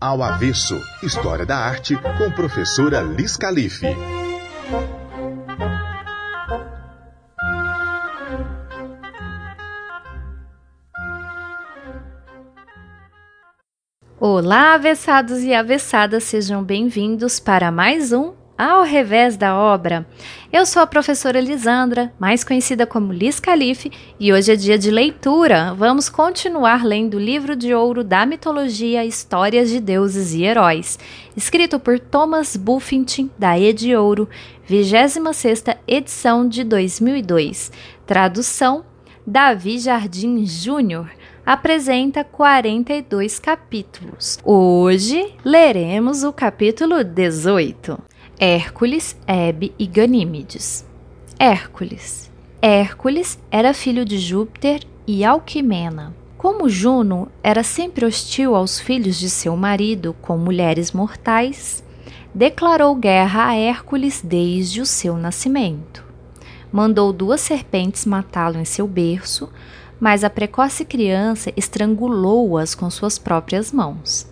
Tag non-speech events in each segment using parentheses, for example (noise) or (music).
Ao Avesso, História da Arte, com professora Liz Calife. Olá, avessados e avessadas, sejam bem-vindos para mais um Ao Revés da Obra. Eu sou a professora Lisandra, mais conhecida como Liz Calife, e hoje é dia de leitura. Vamos continuar lendo o livro de ouro da mitologia Histórias de Deuses e Heróis, escrito por Thomas Buffington, da Ed Ouro, 26 edição de 2002. Tradução Davi Jardim Júnior apresenta 42 capítulos. Hoje leremos o capítulo 18. Hércules, Hebe e Ganímedes. Hércules. Hércules era filho de Júpiter e Alquimena. Como Juno era sempre hostil aos filhos de seu marido com mulheres mortais, declarou guerra a Hércules desde o seu nascimento. Mandou duas serpentes matá-lo em seu berço, mas a precoce criança estrangulou-as com suas próprias mãos.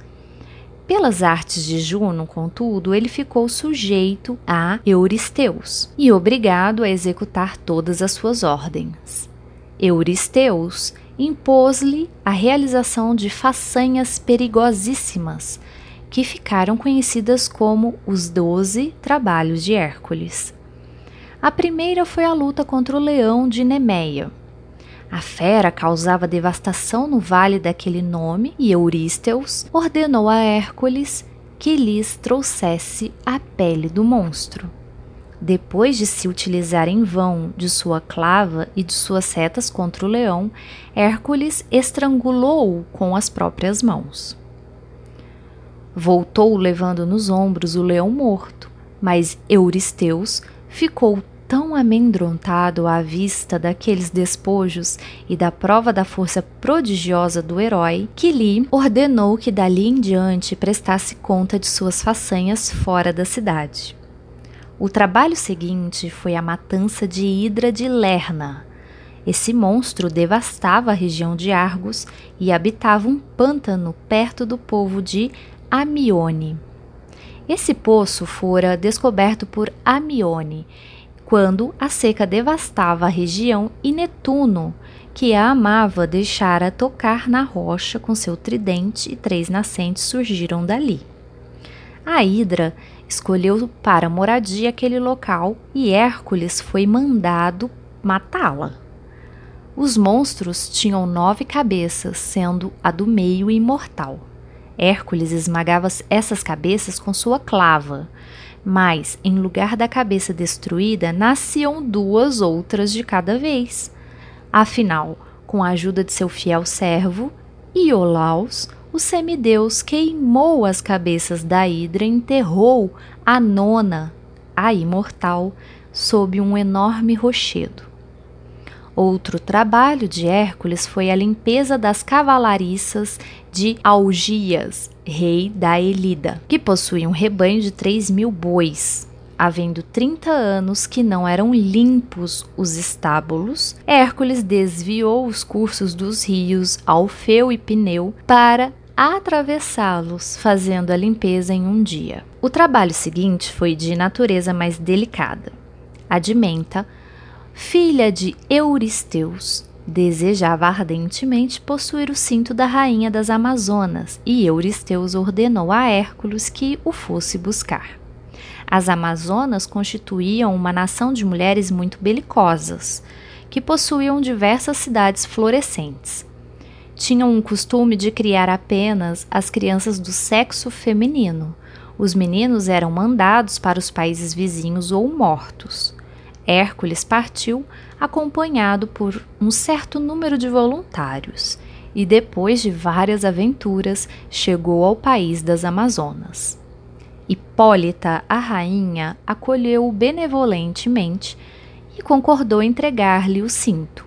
Pelas artes de Juno, contudo, ele ficou sujeito a Euristeus e obrigado a executar todas as suas ordens. Euristeus impôs-lhe a realização de façanhas perigosíssimas, que ficaram conhecidas como os Doze Trabalhos de Hércules. A primeira foi a luta contra o leão de Nemeia, a fera causava devastação no vale daquele nome e Eurísteus ordenou a Hércules que lhes trouxesse a pele do monstro. Depois de se utilizar em vão de sua clava e de suas setas contra o leão, Hércules estrangulou-o com as próprias mãos. Voltou levando nos ombros o leão morto, mas Euristeus ficou tão amedrontado à vista daqueles despojos e da prova da força prodigiosa do herói, que lhe ordenou que dali em diante prestasse conta de suas façanhas fora da cidade. O trabalho seguinte foi a matança de Hidra de Lerna. Esse monstro devastava a região de Argos e habitava um pântano perto do povo de Amione. Esse poço fora descoberto por Amione quando a seca devastava a região e Netuno, que a amava, deixara tocar na rocha com seu tridente e três nascentes surgiram dali. A Hidra escolheu para moradia aquele local e Hércules foi mandado matá-la. Os monstros tinham nove cabeças, sendo a do meio imortal. Hércules esmagava essas cabeças com sua clava, mas, em lugar da cabeça destruída, nasciam duas outras de cada vez. Afinal, com a ajuda de seu fiel servo, Iolaus, o semideus queimou as cabeças da Hidra e enterrou a nona, a imortal, sob um enorme rochedo. Outro trabalho de Hércules foi a limpeza das cavalariças de Algias, rei da Elida, que possuía um rebanho de três mil bois. Havendo trinta anos que não eram limpos os estábulos, Hércules desviou os cursos dos rios Alfeu e Pineu para atravessá-los, fazendo a limpeza em um dia. O trabalho seguinte foi de natureza mais delicada. Admenta filha de Euristeus, desejava ardentemente possuir o cinto da rainha das Amazonas e Euristeus ordenou a Hércules que o fosse buscar. As Amazonas constituíam uma nação de mulheres muito belicosas, que possuíam diversas cidades florescentes. Tinham um costume de criar apenas as crianças do sexo feminino. Os meninos eram mandados para os países vizinhos ou mortos. Hércules partiu acompanhado por um certo número de voluntários e, depois de várias aventuras, chegou ao país das Amazonas. Hipólita, a rainha, acolheu-o benevolentemente e concordou entregar-lhe o cinto.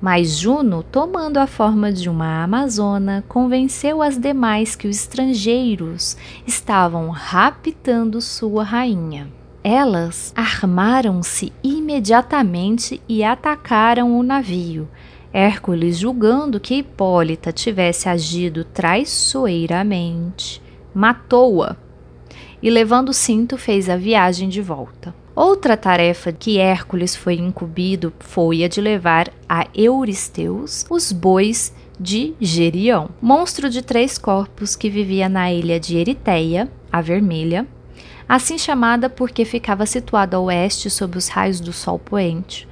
Mas Juno, tomando a forma de uma amazona, convenceu as demais que os estrangeiros estavam raptando sua rainha. Elas armaram-se imediatamente e atacaram o navio. Hércules, julgando que Hipólita tivesse agido traiçoeiramente, matou-a e, levando o cinto, fez a viagem de volta. Outra tarefa que Hércules foi incumbido foi a de levar a Euristeus os bois de Gerião, monstro de três corpos que vivia na ilha de Eriteia, a Vermelha, assim chamada porque ficava situada a oeste sob os raios do sol poente.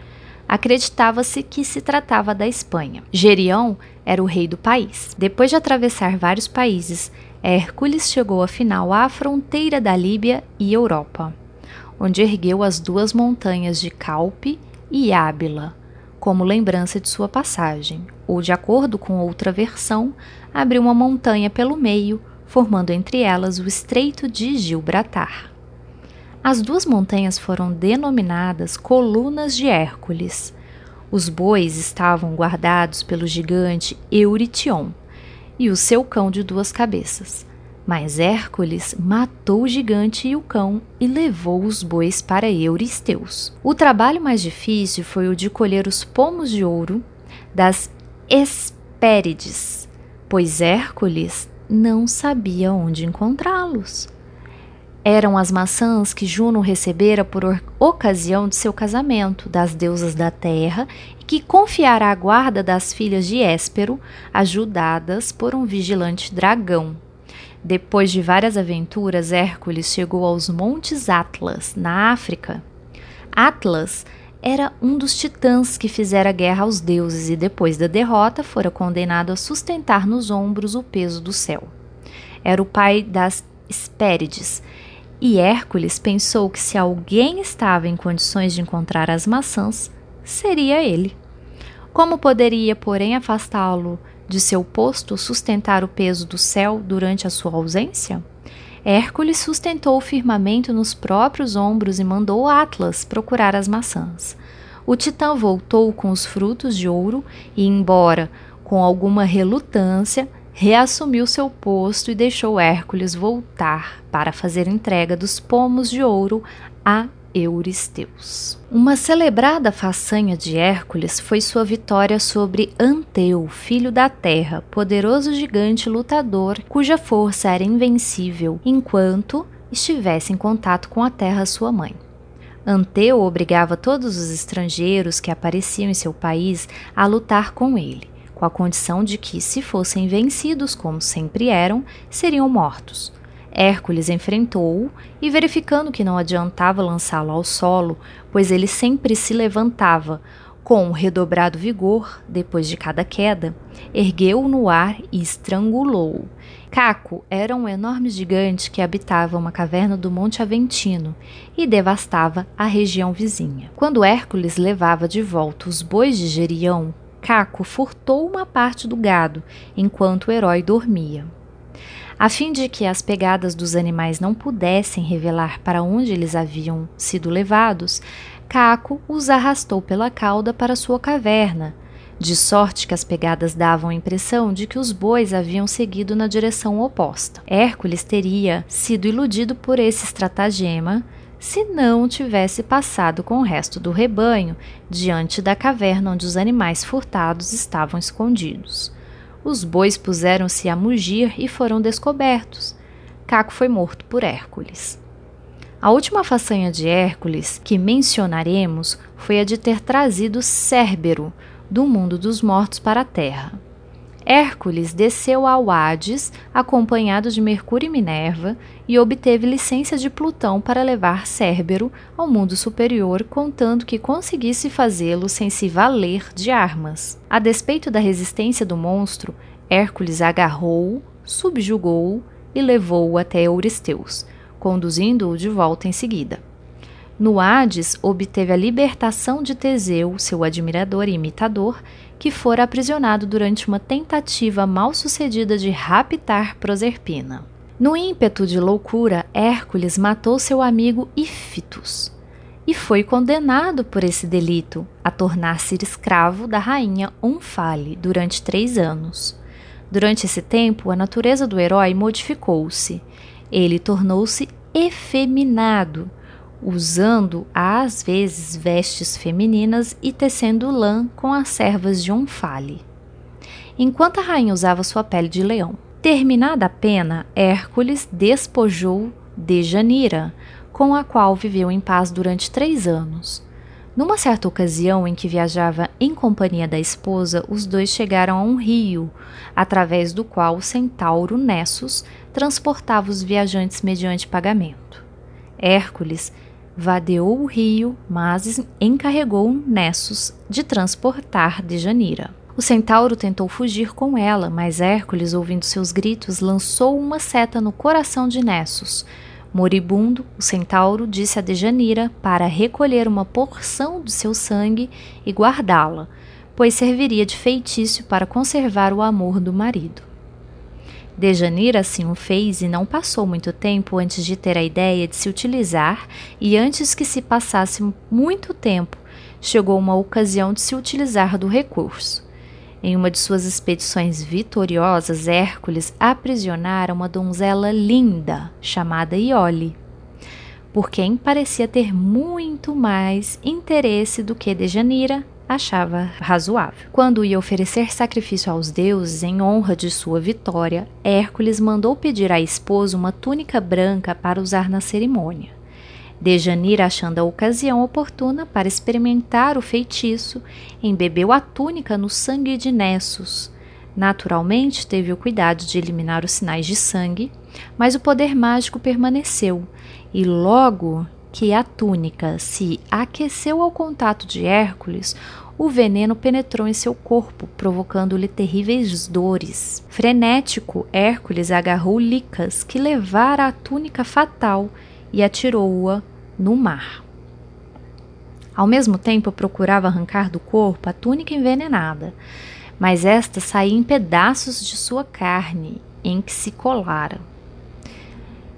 Acreditava-se que se tratava da Espanha. Gerião era o rei do país. Depois de atravessar vários países, Hércules chegou afinal à fronteira da Líbia e Europa, onde ergueu as duas montanhas de Calpe e Ábila, como lembrança de sua passagem, ou, de acordo com outra versão, abriu uma montanha pelo meio, formando entre elas o Estreito de Gibraltar. As duas montanhas foram denominadas Colunas de Hércules. Os bois estavam guardados pelo gigante Eurition e o seu cão de duas cabeças. Mas Hércules matou o gigante e o cão e levou os bois para Euristeus. O trabalho mais difícil foi o de colher os pomos de ouro das Hespérides, pois Hércules não sabia onde encontrá-los. Eram as maçãs que Juno recebera por ocasião de seu casamento das deusas da terra e que confiara a guarda das filhas de Héspero, ajudadas por um vigilante dragão. Depois de várias aventuras, Hércules chegou aos Montes Atlas, na África. Atlas era um dos titãs que fizera guerra aos deuses e depois da derrota fora condenado a sustentar nos ombros o peso do céu. Era o pai das Hespérides, e Hércules pensou que se alguém estava em condições de encontrar as maçãs, seria ele. Como poderia, porém, afastá-lo de seu posto sustentar o peso do céu durante a sua ausência? Hércules sustentou o firmamento nos próprios ombros e mandou Atlas procurar as maçãs. O titã voltou com os frutos de ouro e, embora com alguma relutância, reassumiu seu posto e deixou Hércules voltar para fazer entrega dos pomos de ouro a Euristeus. Uma celebrada façanha de Hércules foi sua vitória sobre Anteu, filho da Terra, poderoso gigante lutador cuja força era invencível enquanto estivesse em contato com a Terra, sua mãe. Anteu obrigava todos os estrangeiros que apareciam em seu país a lutar com ele, com a condição de que, se fossem vencidos como sempre eram, seriam mortos. Hércules enfrentou-o e, verificando que não adiantava lançá-lo ao solo, pois ele sempre se levantava com um redobrado vigor depois de cada queda, ergueu-o no ar e estrangulou-o. Caco era um enorme gigante que habitava uma caverna do Monte Aventino e devastava a região vizinha. Quando Hércules levava de volta os bois de Gerião, Caco furtou uma parte do gado enquanto o herói dormia. A fim de que as pegadas dos animais não pudessem revelar para onde eles haviam sido levados, Caco os arrastou pela cauda para sua caverna, de sorte que as pegadas davam a impressão de que os bois haviam seguido na direção oposta. Hércules teria sido iludido por esse estratagema se não tivesse passado com o resto do rebanho diante da caverna onde os animais furtados estavam escondidos. Os bois puseram-se a mugir e foram descobertos. Caco foi morto por Hércules. A última façanha de Hércules que mencionaremos foi a de ter trazido Cérbero do mundo dos mortos para a terra. Hércules desceu ao Hades, acompanhado de Mercúrio e Minerva, e obteve licença de Plutão para levar Cérbero ao mundo superior, contando que conseguisse fazê-lo sem se valer de armas. A despeito da resistência do monstro, Hércules agarrou-o, subjugou-o e levou-o até Euristeus, conduzindo-o de volta em seguida. No Hades, obteve a libertação de Teseu, seu admirador e imitador, que fora aprisionado durante uma tentativa mal sucedida de raptar Proserpina. No ímpeto de loucura, Hércules matou seu amigo Ífitus e foi condenado por esse delito a tornar-se escravo da rainha Omphale durante três anos. Durante esse tempo, a natureza do herói modificou-se. Ele tornou-se efeminado usando às vezes vestes femininas e tecendo lã com as servas de um fale, enquanto a rainha usava sua pele de leão. Terminada a pena, Hércules despojou Dejanira, com a qual viveu em paz durante três anos. Numa certa ocasião em que viajava em companhia da esposa, os dois chegaram a um rio, através do qual o centauro Nessus transportava os viajantes mediante pagamento. Hércules vadeou o rio, mas encarregou Nessus de transportar Dejanira. O centauro tentou fugir com ela, mas Hércules, ouvindo seus gritos, lançou uma seta no coração de Nessus, Moribundo, o centauro disse a Dejanira para recolher uma porção de seu sangue e guardá-la, pois serviria de feitiço para conservar o amor do marido. Dejanira assim o fez e não passou muito tempo antes de ter a ideia de se utilizar, e antes que se passasse muito tempo, chegou uma ocasião de se utilizar do recurso. Em uma de suas expedições vitoriosas, Hércules aprisionara uma donzela linda chamada Iole, por quem parecia ter muito mais interesse do que Dejanira achava razoável. Quando ia oferecer sacrifício aos deuses em honra de sua vitória, Hércules mandou pedir à esposa uma túnica branca para usar na cerimônia. Dejanira, achando a ocasião oportuna para experimentar o feitiço, embebeu a túnica no sangue de Nessus. Naturalmente, teve o cuidado de eliminar os sinais de sangue, mas o poder mágico permaneceu, e logo que a túnica se aqueceu ao contato de Hércules, o veneno penetrou em seu corpo, provocando-lhe terríveis dores. Frenético, Hércules agarrou Licas, que levara a túnica fatal, e atirou-a no mar. Ao mesmo tempo, procurava arrancar do corpo a túnica envenenada, mas esta saía em pedaços de sua carne, em que se colara.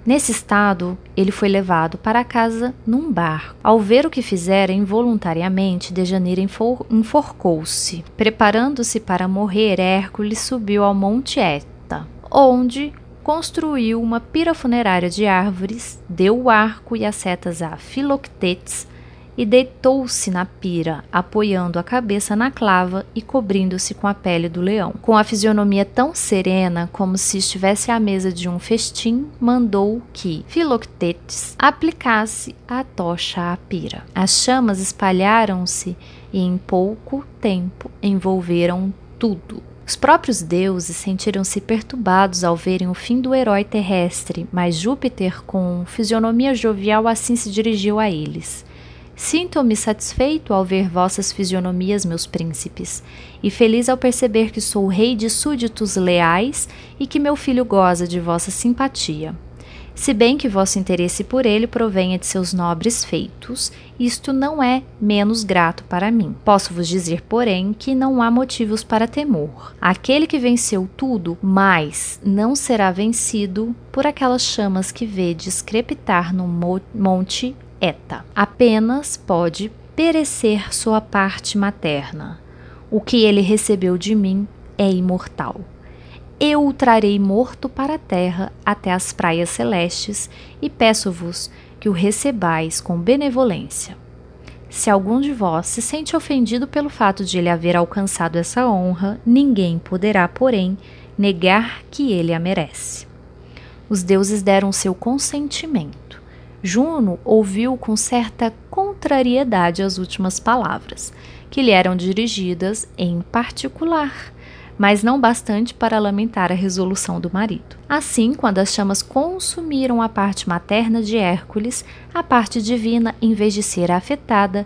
Nesse estado, ele foi levado para casa num barco. Ao ver o que fizera involuntariamente, Dejanira enforcou-se. Preparando-se para morrer, Hércules subiu ao Monte Eta, onde construiu uma pira funerária de árvores, deu o arco e as setas a Filoctetes e deitou-se na pira, apoiando a cabeça na clava e cobrindo-se com a pele do leão. Com a fisionomia tão serena como se estivesse à mesa de um festim, mandou que Filoctetes aplicasse a tocha à pira. As chamas espalharam-se e em pouco tempo envolveram tudo. Os próprios deuses sentiram-se perturbados ao verem o fim do herói terrestre, mas Júpiter, com fisionomia jovial, assim se dirigiu a eles. Sinto-me satisfeito ao ver vossas fisionomias, meus príncipes, e feliz ao perceber que sou rei de súditos leais e que meu filho goza de vossa simpatia. Se bem que vosso interesse por ele provenha de seus nobres feitos, isto não é menos grato para mim. Posso vos dizer, porém, que não há motivos para temor. Aquele que venceu tudo, mais não será vencido por aquelas chamas que vedes crepitar no monte Eta. Apenas pode perecer sua parte materna. O que ele recebeu de mim é imortal eu o trarei morto para a terra até as praias celestes, e peço-vos que o recebais com benevolência. Se algum de vós se sente ofendido pelo fato de ele haver alcançado essa honra, ninguém poderá, porém, negar que ele a merece. Os deuses deram seu consentimento. Juno ouviu com certa contrariedade as últimas palavras, que lhe eram dirigidas em particular mas não bastante para lamentar a resolução do marido. Assim, quando as chamas consumiram a parte materna de Hércules, a parte divina, em vez de ser afetada,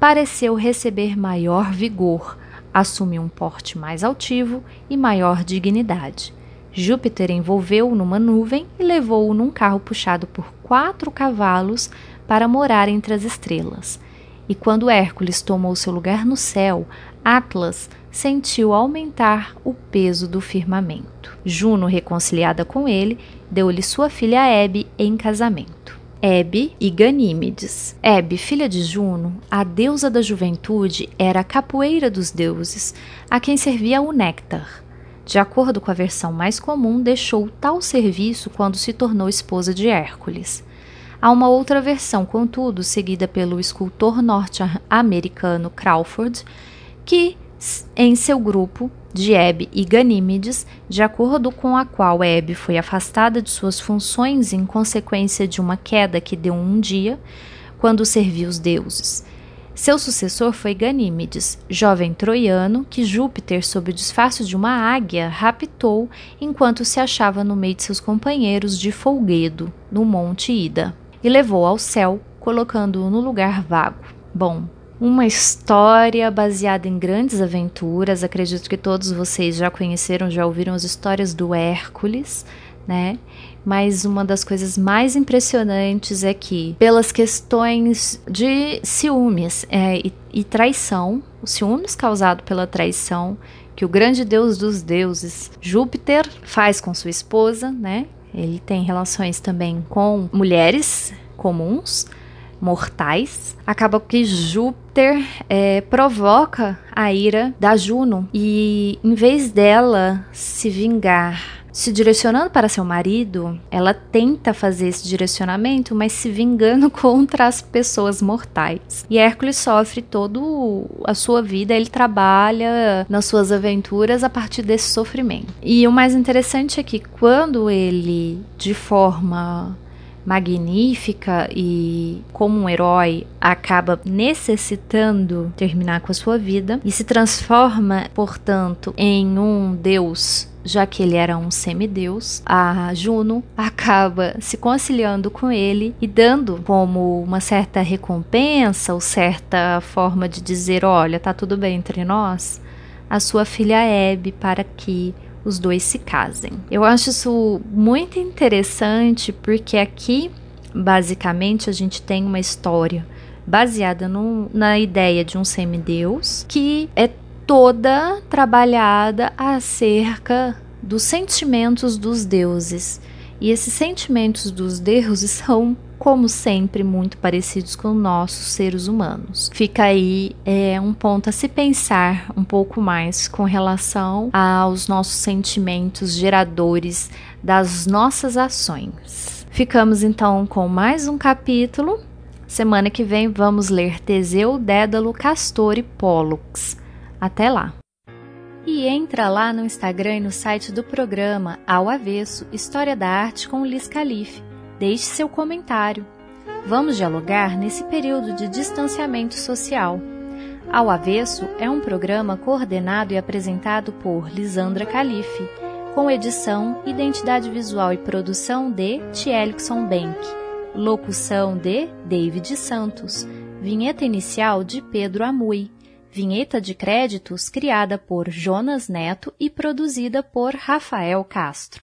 pareceu receber maior vigor, assumiu um porte mais altivo e maior dignidade. Júpiter envolveu-o numa nuvem e levou-o num carro puxado por quatro cavalos para morar entre as estrelas. E quando Hércules tomou seu lugar no céu, Atlas sentiu aumentar o peso do firmamento. Juno, reconciliada com ele, deu-lhe sua filha Hebe em casamento. Hebe e Ganímedes. Hebe, filha de Juno, a deusa da juventude, era a capoeira dos deuses, a quem servia o néctar. De acordo com a versão mais comum, deixou tal serviço quando se tornou esposa de Hércules. Há uma outra versão, contudo, seguida pelo escultor norte-americano Crawford, que em seu grupo de Hebe e Ganímedes, de acordo com a qual Hebe foi afastada de suas funções em consequência de uma queda que deu um dia, quando serviu os deuses. Seu sucessor foi Ganímedes, jovem troiano que Júpiter, sob o disfarce de uma águia, raptou enquanto se achava no meio de seus companheiros de folguedo, no Monte Ida, e levou ao céu, colocando-o no lugar vago. Bom, uma história baseada em grandes aventuras. Acredito que todos vocês já conheceram, já ouviram as histórias do Hércules, né? Mas uma das coisas mais impressionantes é que, pelas questões de ciúmes é, e, e traição, os ciúmes causados pela traição que o grande deus dos deuses, Júpiter, faz com sua esposa, né? Ele tem relações também com mulheres comuns, mortais. Acaba que Júpiter é, provoca a ira da Juno e, em vez dela se vingar se direcionando para seu marido, ela tenta fazer esse direcionamento, mas se vingando (laughs) contra as pessoas mortais. E Hércules sofre toda a sua vida, ele trabalha nas suas aventuras a partir desse sofrimento. E o mais interessante é que quando ele, de forma magnífica e como um herói acaba necessitando terminar com a sua vida e se transforma, portanto, em um deus já que ele era um semideus, a Juno acaba se conciliando com ele e dando como uma certa recompensa ou certa forma de dizer: olha, tá tudo bem entre nós, a sua filha Hebe para que os dois se casem. Eu acho isso muito interessante porque aqui, basicamente, a gente tem uma história baseada no, na ideia de um semideus que é toda trabalhada acerca dos sentimentos dos deuses. E esses sentimentos dos deuses (laughs) são, como sempre, muito parecidos com nossos seres humanos. Fica aí é, um ponto a se pensar um pouco mais com relação aos nossos sentimentos geradores das nossas ações. Ficamos então com mais um capítulo. Semana que vem vamos ler Teseu, Dédalo, Castor e Pólux. Até lá! E entra lá no Instagram e no site do programa Ao Avesso História da Arte com Liz Calife. Deixe seu comentário. Vamos dialogar nesse período de distanciamento social. Ao Avesso é um programa coordenado e apresentado por Lisandra Calife, com edição, identidade visual e produção de Tielixon Bank, locução de David Santos, vinheta inicial de Pedro Amui. Vinheta de créditos criada por Jonas Neto e produzida por Rafael Castro.